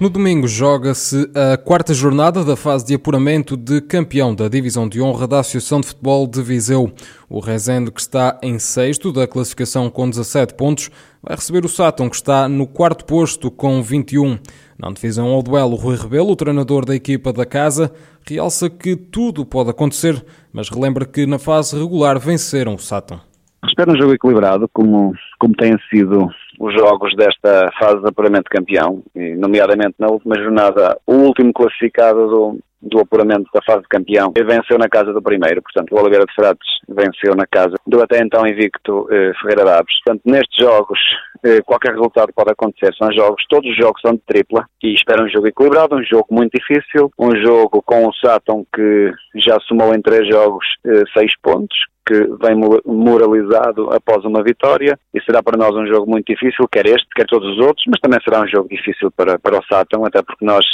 No domingo joga-se a quarta jornada da fase de apuramento de campeão da Divisão de Honra da Associação de Futebol de Viseu. O Rezende, que está em sexto da classificação com 17 pontos, vai receber o Sátão, que está no quarto posto com 21. Na divisão ao duelo, Rui Rebelo, o treinador da equipa da casa, realça que tudo pode acontecer, mas relembra que na fase regular venceram o Sátão. Espero um jogo equilibrado, como, como têm sido os jogos desta fase de apuramento de campeão, nomeadamente na última jornada, o último classificado do, do apuramento da fase de campeão venceu na casa do primeiro, portanto o Oliveira de Frates venceu na casa do até então invicto eh, Ferreira Daves. Portanto, nestes jogos eh, qualquer resultado pode acontecer, são jogos, todos os jogos são de tripla e espero um jogo equilibrado, um jogo muito difícil, um jogo com o Sátão que já somou em três jogos eh, seis pontos, que vem moralizado após uma vitória e será para nós um jogo muito difícil, quer este, quer todos os outros, mas também será um jogo difícil para, para o Sátão, até porque nós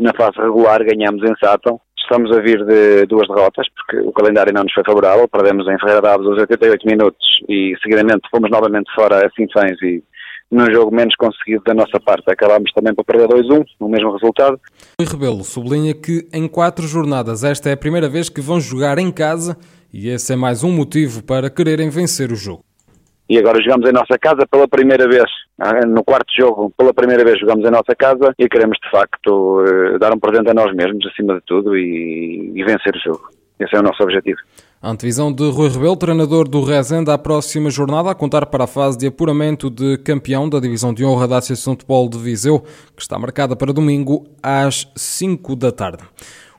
na fase regular ganhamos em Sátão. Estamos a vir de duas derrotas, porque o calendário não nos foi favorável. Perdemos em Ferreira Daves aos 88 minutos e, seguidamente, fomos novamente fora a Sinfãs e num jogo menos conseguido da nossa parte. Acabámos também por perder 2-1, no mesmo resultado. Rui Rebelo sublinha que em quatro jornadas esta é a primeira vez que vão jogar em casa e esse é mais um motivo para quererem vencer o jogo. E agora jogamos em nossa casa pela primeira vez. Ah, no quarto jogo, pela primeira vez, jogamos em nossa casa e queremos, de facto, eh, dar um presente a nós mesmos, acima de tudo, e, e vencer o jogo. Esse é o nosso objetivo. A antevisão de Rui Rebelo, treinador do Rezende, à próxima jornada, a contar para a fase de apuramento de campeão da Divisão de Honra da Associação de Futebol de Viseu, que está marcada para domingo às 5 da tarde.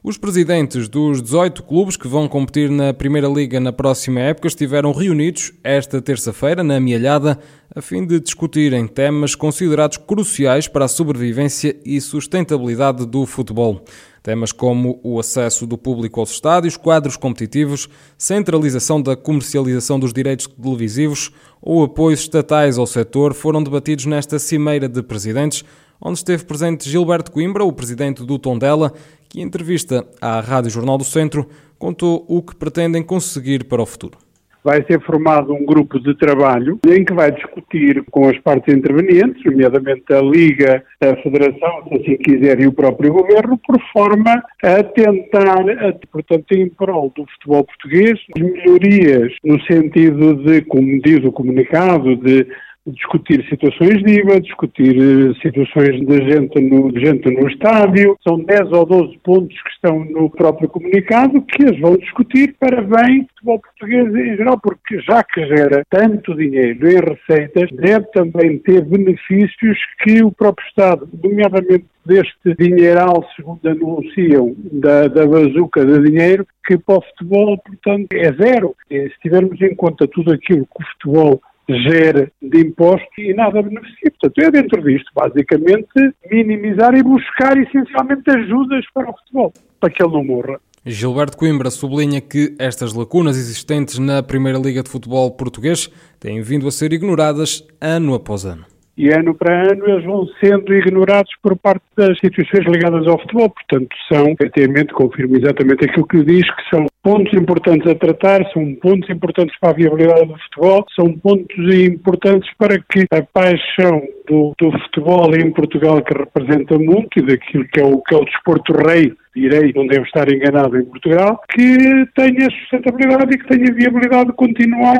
Os presidentes dos 18 clubes que vão competir na Primeira Liga na próxima época estiveram reunidos esta terça-feira na Amealhada a fim de discutirem temas considerados cruciais para a sobrevivência e sustentabilidade do futebol. Temas como o acesso do público aos estádios, quadros competitivos, centralização da comercialização dos direitos televisivos ou apoios estatais ao setor foram debatidos nesta cimeira de presidentes, onde esteve presente Gilberto Coimbra, o presidente do Tondela, que em entrevista à Rádio Jornal do Centro contou o que pretendem conseguir para o futuro. Vai ser formado um grupo de trabalho em que vai discutir com as partes intervenientes, nomeadamente a Liga, a Federação, se assim quiser, e o próprio Governo, por forma a tentar, portanto, em prol do futebol português, melhorias no sentido de, como diz o comunicado, de discutir situações de IVA, discutir eh, situações de gente no, de gente no estádio. São 10 ou 12 pontos que estão no próprio comunicado que eles vão discutir para bem o futebol português em geral, porque já que gera tanto dinheiro em receitas, deve também ter benefícios que o próprio Estado, nomeadamente deste dinheiral, segundo anunciam, da, da bazuca de dinheiro, que para o futebol, portanto, é zero. E se tivermos em conta tudo aquilo que o futebol gera de impostos e nada beneficia. Portanto, é dentro disto, basicamente, minimizar e buscar essencialmente ajudas para o futebol, para que ele não morra. Gilberto Coimbra sublinha que estas lacunas existentes na Primeira Liga de Futebol português têm vindo a ser ignoradas ano após ano e ano para ano eles vão sendo ignorados por parte das instituições ligadas ao futebol. Portanto, são, efetivamente, confirmo exatamente aquilo que diz, que são pontos importantes a tratar, são pontos importantes para a viabilidade do futebol, são pontos importantes para que a paixão do, do futebol em Portugal, que representa muito, e daquilo que é o, que é o desporto rei direi, não devo estar enganado em Portugal, que tenha sustentabilidade e que tenha viabilidade de continuar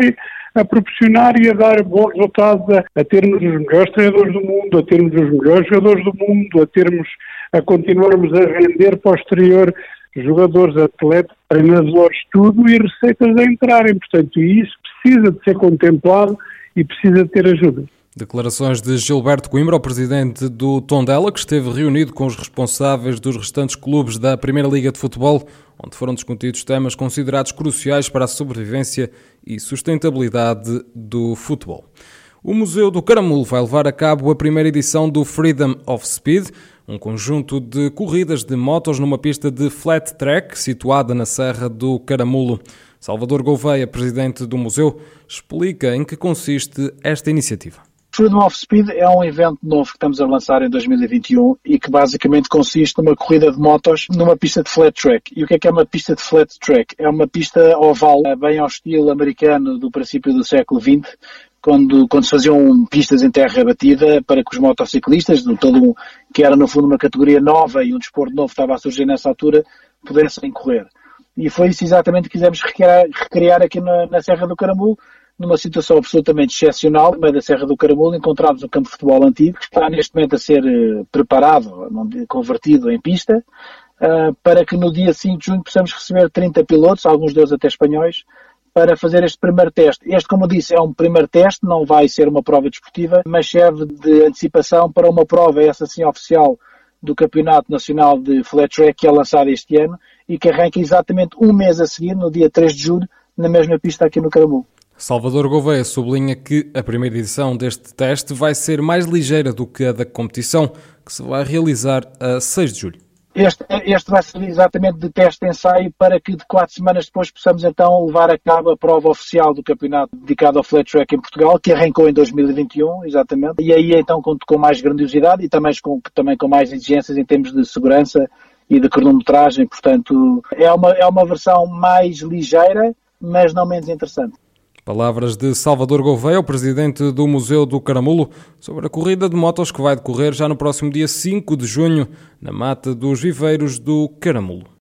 a proporcionar e a dar bons resultados a, termos os melhores treinadores do mundo, a termos os melhores jogadores do mundo, a termos, a continuarmos a vender para o exterior jogadores, atletas, treinadores, tudo e receitas a entrarem. Portanto, isso precisa de ser contemplado e precisa de ter ajuda. Declarações de Gilberto Coimbra, o presidente do Tondela, que esteve reunido com os responsáveis dos restantes clubes da Primeira Liga de Futebol, onde foram discutidos temas considerados cruciais para a sobrevivência e sustentabilidade do futebol. O Museu do Caramulo vai levar a cabo a primeira edição do Freedom of Speed, um conjunto de corridas de motos numa pista de flat track situada na Serra do Caramulo. Salvador Gouveia, presidente do museu, explica em que consiste esta iniciativa. Freedom of Speed é um evento novo que estamos a lançar em 2021 e que basicamente consiste numa corrida de motos numa pista de flat track. E o que é que é uma pista de flat track? É uma pista oval, bem ao estilo americano do princípio do século XX, quando, quando se faziam pistas em terra batida para que os motociclistas, de todo um, que era no fundo uma categoria nova e um desporto novo estava a surgir nessa altura, pudessem correr. E foi isso exatamente que quisemos recriar, recriar aqui na, na Serra do Caramulo, numa situação absolutamente excepcional, no meio da Serra do Caramulo, encontramos um campo de futebol antigo, que está neste momento a ser uh, preparado, convertido em pista, uh, para que no dia 5 de junho possamos receber 30 pilotos, alguns deles até espanhóis, para fazer este primeiro teste. Este, como eu disse, é um primeiro teste, não vai ser uma prova desportiva, mas serve de antecipação para uma prova, essa sim oficial, do Campeonato Nacional de Flat Track, que é lançado este ano, e que arranca exatamente um mês a seguir, no dia 3 de julho, na mesma pista aqui no Caramulo. Salvador Gouveia sublinha que a primeira edição deste teste vai ser mais ligeira do que a da competição, que se vai realizar a 6 de julho. Este, este vai ser exatamente de teste de ensaio para que de quatro semanas depois possamos então levar a cabo a prova oficial do campeonato dedicado ao flat track em Portugal, que arrancou em 2021, exatamente, e aí então com, com mais grandiosidade e também com, também com mais exigências em termos de segurança e de cronometragem, portanto é uma, é uma versão mais ligeira, mas não menos interessante. Palavras de Salvador Gouveia, o presidente do Museu do Caramulo, sobre a corrida de motos que vai decorrer já no próximo dia 5 de junho, na Mata dos Viveiros do Caramulo.